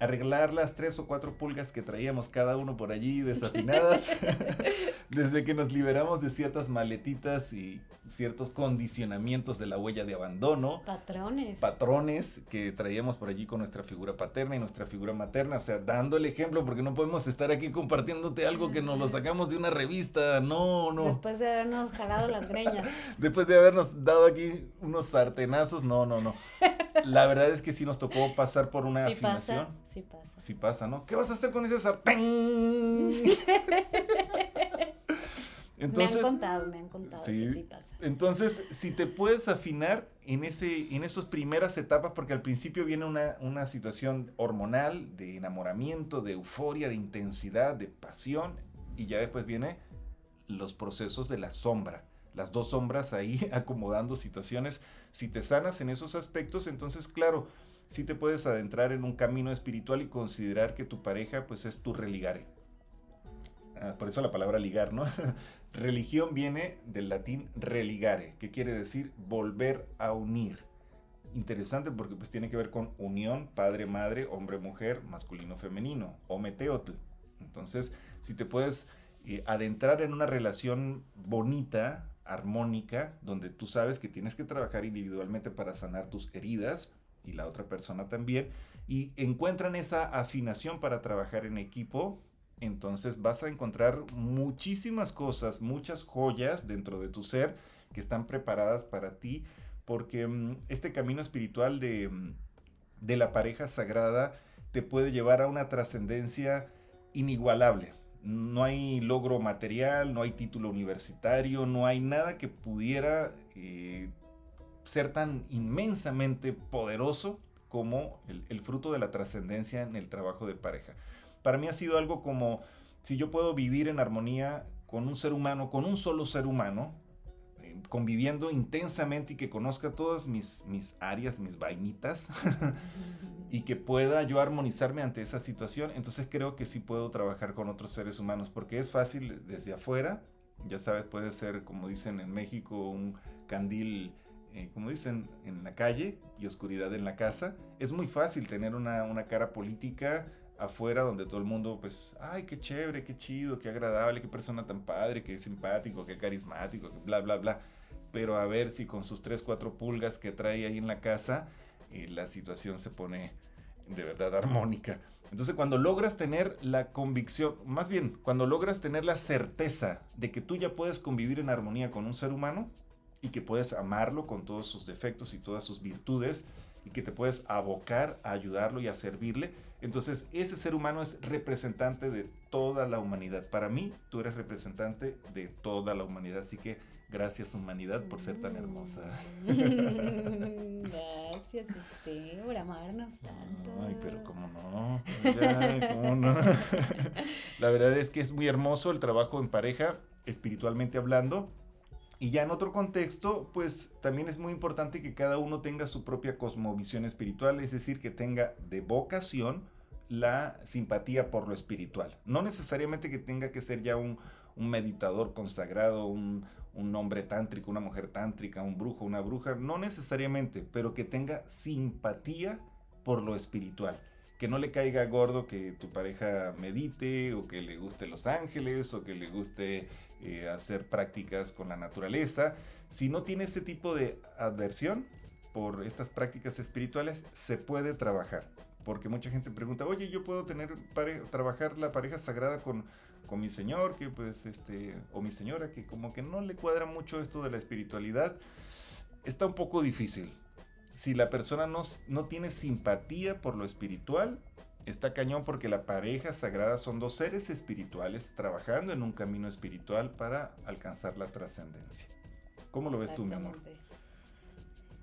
arreglar las tres o cuatro pulgas que traíamos cada uno por allí desafinadas, desde que nos liberamos de ciertas maletitas y ciertos condicionamientos de la huella de abandono. Patrones. Patrones que traíamos por allí con nuestra figura paterna y nuestra figura materna, o sea, dando el ejemplo, porque no podemos estar aquí compartiéndote algo que nos lo sacamos de una revista, no, no. Después de habernos jalado las greñas. Después de habernos dado aquí unos sartenazos, no, no, no. La verdad es que sí nos tocó pasar por una sí afinación. Pasa, sí pasa. Sí pasa, ¿no? ¿Qué vas a hacer con ese sartén? Entonces, me han contado, me han contado sí, que sí pasa. Entonces, si te puedes afinar en, ese, en esas primeras etapas, porque al principio viene una, una situación hormonal, de enamoramiento, de euforia, de intensidad, de pasión, y ya después viene los procesos de la sombra, las dos sombras ahí acomodando situaciones. Si te sanas en esos aspectos, entonces, claro, sí te puedes adentrar en un camino espiritual y considerar que tu pareja, pues, es tu religare. Ah, por eso la palabra ligar, ¿no? Religión viene del latín religare, que quiere decir volver a unir. Interesante porque pues tiene que ver con unión, padre, madre, hombre, mujer, masculino, femenino, o meteotl. Entonces, si te puedes eh, adentrar en una relación bonita, armónica, donde tú sabes que tienes que trabajar individualmente para sanar tus heridas y la otra persona también, y encuentran esa afinación para trabajar en equipo, entonces vas a encontrar muchísimas cosas, muchas joyas dentro de tu ser que están preparadas para ti, porque mm, este camino espiritual de, mm, de la pareja sagrada te puede llevar a una trascendencia inigualable. No hay logro material, no hay título universitario, no hay nada que pudiera eh, ser tan inmensamente poderoso como el fruto de la trascendencia en el trabajo de pareja. Para mí ha sido algo como si yo puedo vivir en armonía con un ser humano, con un solo ser humano, eh, conviviendo intensamente y que conozca todas mis, mis áreas, mis vainitas, y que pueda yo armonizarme ante esa situación, entonces creo que sí puedo trabajar con otros seres humanos, porque es fácil desde afuera, ya sabes, puede ser, como dicen en México, un candil eh, como dicen, en la calle y oscuridad en la casa. Es muy fácil tener una, una cara política afuera donde todo el mundo, pues, ay, qué chévere, qué chido, qué agradable, qué persona tan padre, qué simpático, qué carismático, bla, bla, bla. Pero a ver si con sus 3, 4 pulgas que trae ahí en la casa, la situación se pone de verdad armónica. Entonces cuando logras tener la convicción, más bien, cuando logras tener la certeza de que tú ya puedes convivir en armonía con un ser humano y que puedes amarlo con todos sus defectos y todas sus virtudes y que te puedes abocar a ayudarlo y a servirle, entonces, ese ser humano es representante de toda la humanidad. Para mí, tú eres representante de toda la humanidad. Así que gracias humanidad por ser tan hermosa. Gracias, este, por amarnos tanto. Ay, pero cómo no. cómo no. La verdad es que es muy hermoso el trabajo en pareja, espiritualmente hablando. Y ya en otro contexto, pues también es muy importante que cada uno tenga su propia cosmovisión espiritual, es decir, que tenga de vocación la simpatía por lo espiritual. No necesariamente que tenga que ser ya un, meditador consagrado, un, un, hombre tántrico, una mujer tántrica, un brujo, una bruja, no necesariamente, pero que tenga simpatía por lo espiritual. Que no le caiga gordo que tu pareja medite o que le guste los ángeles o que le guste eh, hacer prácticas con la naturaleza. Si no tiene este tipo de adversión por estas prácticas espirituales, se puede trabajar porque mucha gente pregunta, oye, yo puedo tener trabajar la pareja sagrada con, con mi señor, que pues este, o mi señora, que como que no le cuadra mucho esto de la espiritualidad, está un poco difícil. Si la persona no, no tiene simpatía por lo espiritual, está cañón porque la pareja sagrada son dos seres espirituales trabajando en un camino espiritual para alcanzar la trascendencia. ¿Cómo lo ves tú, mi amor?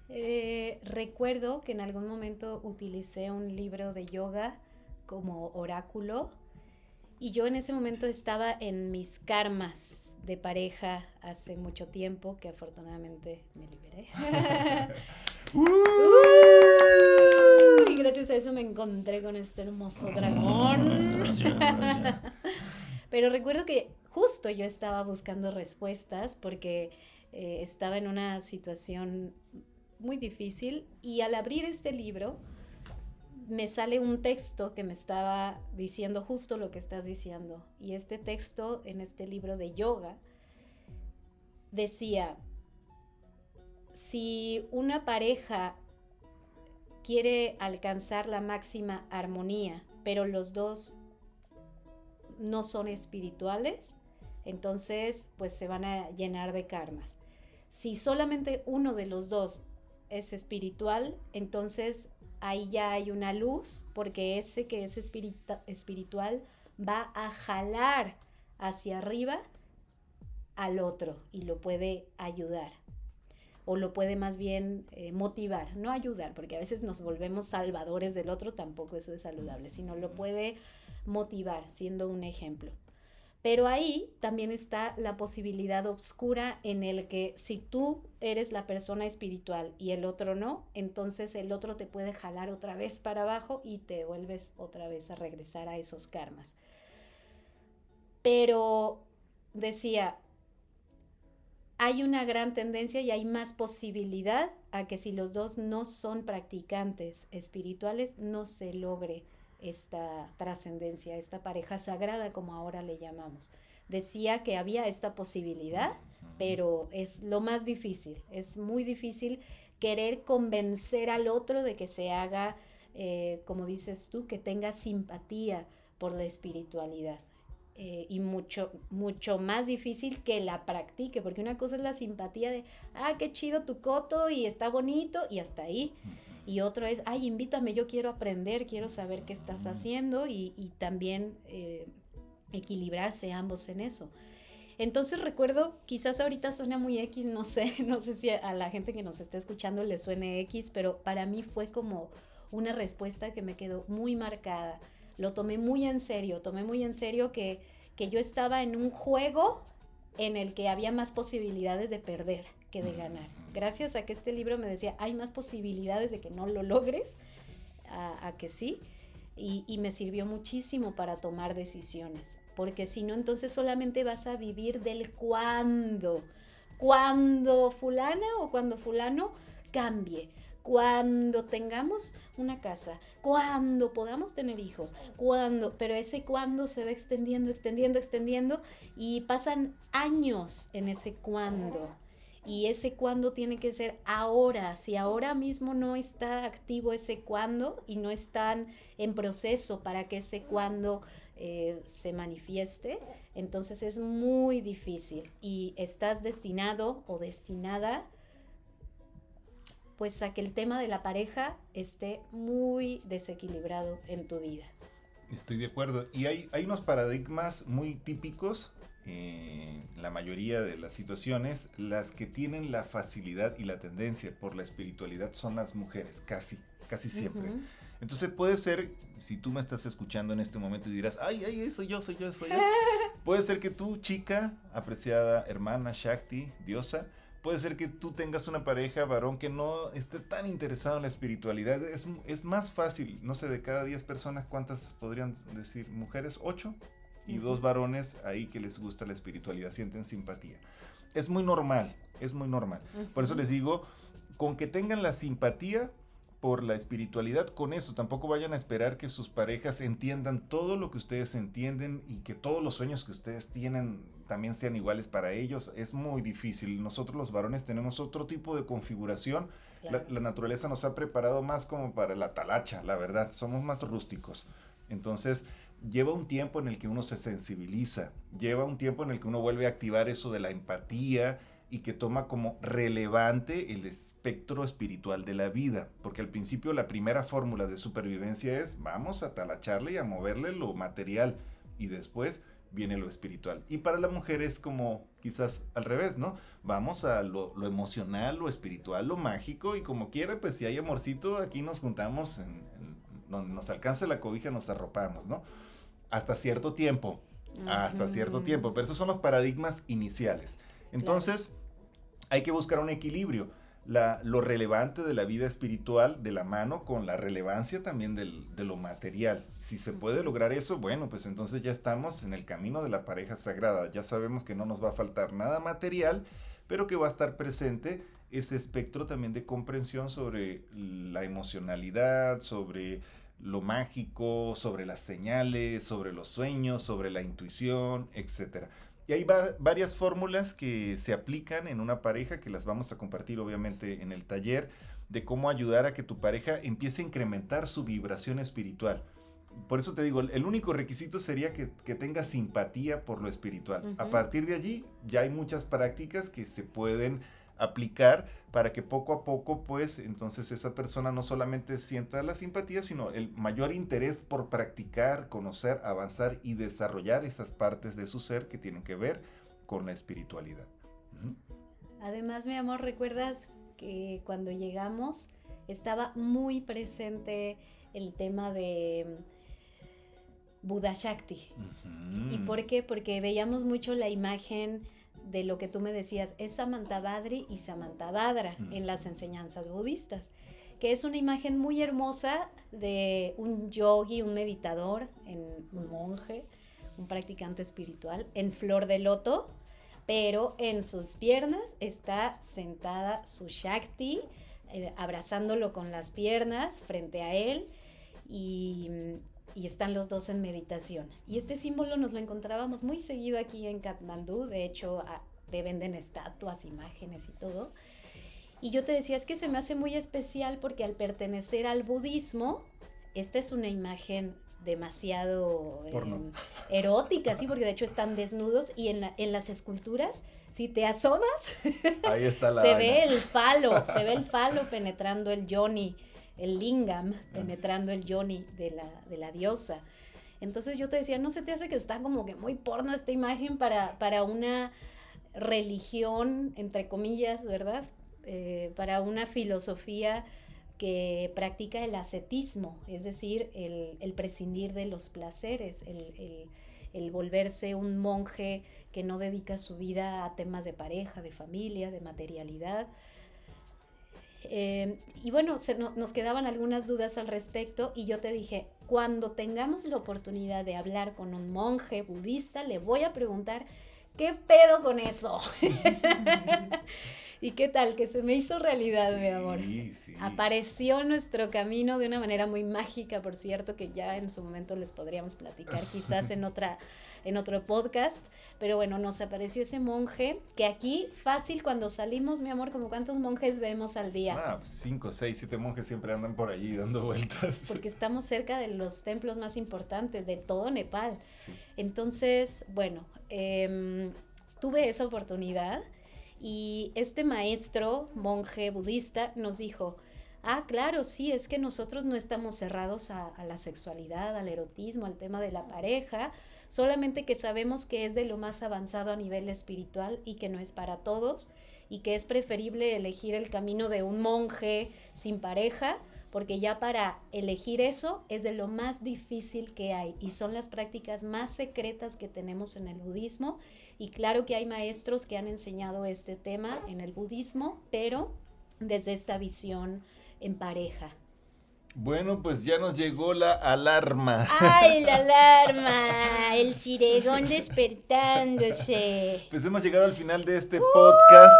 Eh, recuerdo que en algún momento utilicé un libro de yoga como oráculo y yo en ese momento estaba en mis karmas de pareja hace mucho tiempo que afortunadamente me liberé. ¡Uh! y gracias a eso me encontré con este hermoso dragón. Pero recuerdo que justo yo estaba buscando respuestas porque eh, estaba en una situación muy difícil y al abrir este libro me sale un texto que me estaba diciendo justo lo que estás diciendo. Y este texto en este libro de yoga decía, si una pareja quiere alcanzar la máxima armonía, pero los dos no son espirituales, entonces pues se van a llenar de karmas. Si solamente uno de los dos es espiritual, entonces ahí ya hay una luz, porque ese que es espiritual va a jalar hacia arriba al otro y lo puede ayudar o lo puede más bien eh, motivar, no ayudar, porque a veces nos volvemos salvadores del otro, tampoco eso es saludable, sino lo puede motivar, siendo un ejemplo. Pero ahí también está la posibilidad oscura en el que si tú eres la persona espiritual y el otro no, entonces el otro te puede jalar otra vez para abajo y te vuelves otra vez a regresar a esos karmas. Pero decía, hay una gran tendencia y hay más posibilidad a que si los dos no son practicantes espirituales, no se logre esta trascendencia, esta pareja sagrada como ahora le llamamos. Decía que había esta posibilidad, pero es lo más difícil, es muy difícil querer convencer al otro de que se haga, eh, como dices tú, que tenga simpatía por la espiritualidad. Eh, y mucho, mucho más difícil que la practique, porque una cosa es la simpatía de, ah, qué chido tu coto y está bonito y hasta ahí y otro es, ay, invítame, yo quiero aprender, quiero saber qué estás haciendo y, también eh, equilibrarse ambos en eso. Entonces recuerdo, quizás ahorita suena muy X, no sé, no sé si a la gente que nos está escuchando le suene X, pero para mí fue como una respuesta que me quedó muy marcada. Lo tomé muy en serio, tomé muy en serio que, que yo estaba en un juego en el que había más posibilidades de perder que de ganar. Gracias a que este libro me decía, hay más posibilidades de que no lo logres, a, que sí, y, y, me sirvió muchísimo para tomar decisiones, porque si no, entonces solamente vas a vivir del cuándo, cuando fulana o cuando fulano cambie, cuando tengamos una casa, cuando podamos tener hijos, cuando, pero ese cuando se va extendiendo, extendiendo, extendiendo y pasan años en ese cuando. Y ese cuando tiene que ser ahora. Si ahora mismo no está activo ese cuando y no están en proceso para que ese cuando eh, se manifieste, entonces es muy difícil y estás destinado o destinada pues a que el tema de la pareja esté muy desequilibrado en tu vida. Estoy de acuerdo. Y hay, hay unos paradigmas muy típicos eh, la mayoría de las situaciones, las que tienen la facilidad y la tendencia por la espiritualidad son las mujeres, casi, casi siempre. Entonces puede ser, si tú me estás escuchando en este momento y dirás, ay, ay, soy yo, soy yo, soy yo. puede ser que tú, chica, apreciada hermana, Shakti, diosa, puede ser que tú tengas una pareja varón que no esté tan interesado en la espiritualidad. Es, es más fácil, no sé, de cada 10 personas, ¿cuántas podrían decir mujeres? ¿8? y dos varones ahí que les gusta la espiritualidad, sienten simpatía. Es muy normal, es muy normal. Por eso les digo, con que tengan la simpatía por la espiritualidad, con eso tampoco vayan a esperar que sus parejas entiendan todo lo que ustedes entienden y que todos los sueños que ustedes tienen también sean iguales para ellos. Es muy difícil. Nosotros los varones tenemos otro tipo de configuración. La, la, naturaleza nos ha preparado más como para la talacha, la verdad. Somos más rústicos. Entonces, lleva un tiempo en el que uno se sensibiliza, lleva un tiempo en el que uno vuelve a activar eso de la empatía y que toma como relevante el espectro espiritual de la vida, porque al principio la primera fórmula de supervivencia es vamos a talacharle y a moverle lo material y después viene lo espiritual. Y para la mujer es como quizás al revés, ¿no? Vamos a lo, emocional, lo espiritual, lo mágico y como quiera, pues si hay amorcito, aquí nos juntamos, en, donde nos alcance la cobija, nos arropamos, ¿no? hasta cierto tiempo. Hasta cierto tiempo. Pero esos son los paradigmas iniciales. Entonces, hay que buscar un equilibrio. La, lo relevante de la vida espiritual de la mano con la relevancia también de lo material. Si se puede lograr eso, bueno, pues entonces ya estamos en el camino de la pareja sagrada. Ya sabemos que no nos va a faltar nada material, pero que va a estar presente ese espectro también de comprensión sobre la emocionalidad, sobre lo mágico, sobre las señales, sobre los sueños, sobre la intuición, etc. Y hay varias fórmulas que se aplican en una pareja que las vamos a compartir obviamente en el taller de cómo ayudar a que tu pareja empiece a incrementar su vibración espiritual. Por eso te digo, el único requisito sería que, que tenga simpatía por lo espiritual. A partir de allí ya hay muchas prácticas que se pueden aplicar para que poco a poco, pues, entonces esa persona no solamente sienta la simpatía, sino el mayor interés por practicar, conocer, avanzar y desarrollar esas partes de su ser que tienen que ver con la espiritualidad. Además, mi amor, ¿recuerdas que cuando llegamos estaba muy presente el tema de Buda Shakti? ¿Y por qué? Porque veíamos mucho la imagen de lo que tú me decías, es Samantabhadri y Samantabhadra en las enseñanzas budistas, que es una imagen muy hermosa de un yogi, un meditador, en, un monje, un practicante espiritual, en flor de loto, pero en sus piernas está sentada su Shakti, eh, abrazándolo con las piernas frente a él y y están los dos en meditación. Y este símbolo nos lo encontrábamos muy seguido aquí en Katmandú, de hecho te venden estatuas, imágenes y todo. Y yo te decía, es que se me hace muy especial porque al pertenecer al budismo, esta es una imagen demasiado em, erótica, sí, porque de hecho están desnudos y en, en las esculturas, si te asomas, Ahí está la se ve el falo, se ve el falo penetrando el yoni el lingam penetrando el yoni de la, de la diosa. Entonces yo te decía, no se te hace que está como que muy porno esta imagen para, para una religión, entre comillas, ¿verdad? Eh, para una filosofía que practica el ascetismo, es decir, el, prescindir de los placeres, el, el, volverse un monje que no dedica su vida a temas de pareja, de familia, de materialidad, eh, y bueno, nos quedaban algunas dudas al respecto y yo te dije, cuando tengamos la oportunidad de hablar con un monje budista, le voy a preguntar, ¿qué pedo con eso? ¿Y qué tal? Que se me hizo realidad, mi amor. Sí. Apareció nuestro camino de una manera muy mágica, por cierto, que ya en su momento les podríamos platicar, quizás en otra en otro podcast. Pero bueno, nos apareció ese monje que aquí fácil cuando salimos, mi amor, como cuántos monjes vemos al día. Ah, cinco, seis, siete monjes siempre andan por allí dando vueltas. Porque estamos cerca de los templos más importantes de todo Nepal. Entonces, bueno, em, tuve esa oportunidad y este maestro, monje budista, nos dijo, Ah, claro, sí, es que nosotros no estamos cerrados a, a, la sexualidad, al erotismo, al tema de la pareja, solamente que sabemos que es de lo más avanzado a nivel espiritual y que no es para todos y que es preferible elegir el camino de un monje sin pareja porque ya para elegir eso es de lo más difícil que hay y son las prácticas más secretas que tenemos en el budismo y claro que hay maestros que han enseñado este tema en el budismo, pero desde esta visión en pareja. Bueno, pues ya nos llegó la alarma. ¡Ay, la alarma! El ciregón despertándose. Pues hemos llegado al final de este podcast.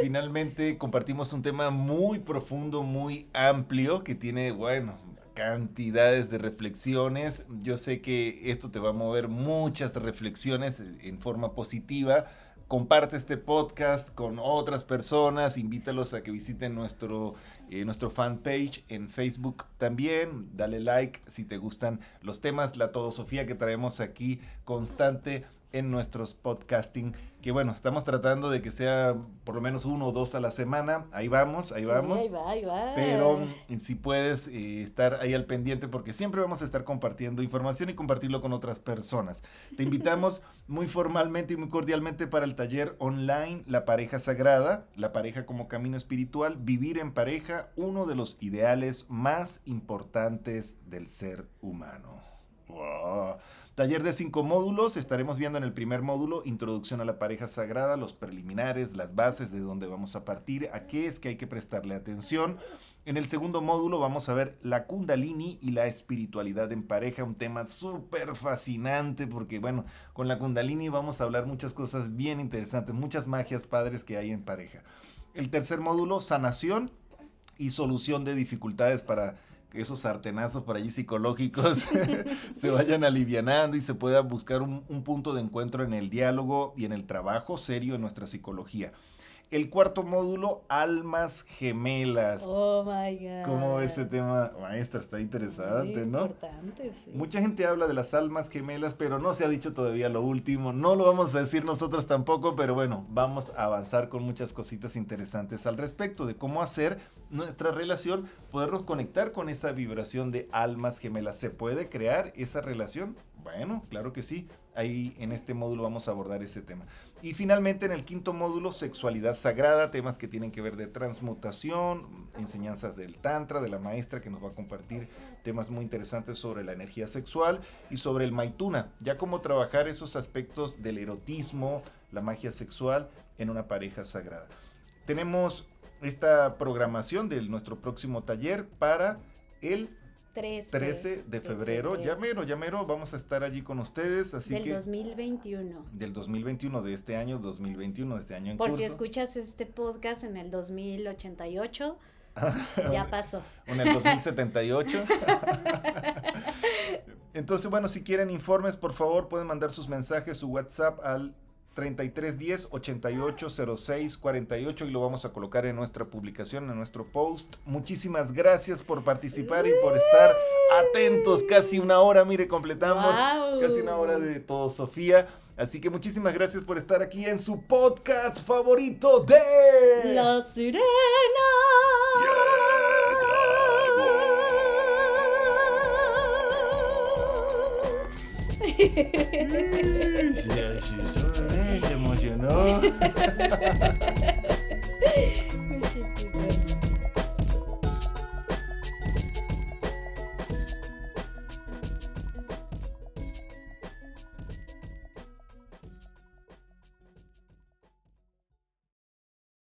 Finalmente compartimos un tema muy profundo, muy amplio, que tiene, bueno, cantidades de reflexiones. Yo sé que esto te va a mover muchas reflexiones en forma positiva. Comparte este podcast con otras personas, invítalos a que visiten nuestro, eh, fanpage en Facebook también. Dale like si te gustan los temas, la todosofía que traemos aquí constante en nuestros podcasting que bueno, estamos tratando de que sea por lo menos uno o dos a la semana. Ahí vamos, ahí vamos. Ahí va, ahí va. Pero mm, si puedes eh, estar ahí al pendiente porque siempre vamos a estar compartiendo información y compartirlo con otras personas. Te invitamos muy formalmente y muy cordialmente para el taller online La pareja sagrada, la pareja como camino espiritual, vivir en pareja, uno de los ideales más importantes del ser humano. Wow. Taller de cinco módulos, estaremos viendo en el primer módulo introducción a la pareja sagrada, los preliminares, las bases de dónde vamos a partir, a qué es que hay que prestarle atención. En el segundo módulo vamos a ver la kundalini y la espiritualidad en pareja, un tema súper fascinante porque bueno, con la kundalini vamos a hablar muchas cosas bien interesantes, muchas magias padres que hay en pareja. El tercer módulo, sanación y solución de dificultades para esos sartenazos por allí psicológicos se vayan alivianando y se pueda buscar un, un punto de encuentro en el diálogo y en el trabajo serio en nuestra psicología. El cuarto módulo, almas gemelas. Oh my God. ¿Cómo ese tema, maestra? Está interesante, ¿no? Importante, sí. Mucha gente habla de las almas gemelas, pero no se ha dicho todavía lo último. No lo vamos a decir nosotros tampoco, pero bueno, vamos a avanzar con muchas cositas interesantes al respecto de cómo hacer nuestra relación, podernos conectar con esa vibración de almas gemelas. ¿Se puede crear esa relación? Bueno, claro que sí. Ahí en este módulo vamos a abordar ese tema. Y finalmente en el quinto módulo, sexualidad sagrada, temas que tienen que ver de transmutación, enseñanzas del Tantra, de la maestra que nos va a compartir temas muy interesantes sobre la energía sexual y sobre el Maituna, ya cómo trabajar esos aspectos del erotismo, la magia sexual en una pareja sagrada. Tenemos esta programación de nuestro próximo taller para el 13, 13 de febrero. Ya mero, ya mero, vamos a estar allí con ustedes, así del que 2021. del 2021, de este año 2021, de este año en Por curso. si escuchas este podcast en el 2088, ya pasó. En el 2078. Entonces, bueno, si quieren informes, por favor, pueden mandar sus mensajes, su WhatsApp al 3310 8806 48 y lo vamos a colocar en nuestra publicación, en nuestro post. Muchísimas gracias por participar y por estar atentos. Casi una hora, mire, completamos Guau. casi una hora de todo, Sofía. Así que muchísimas gracias por estar aquí en su podcast favorito de... La sirena. Sí, se emocionó.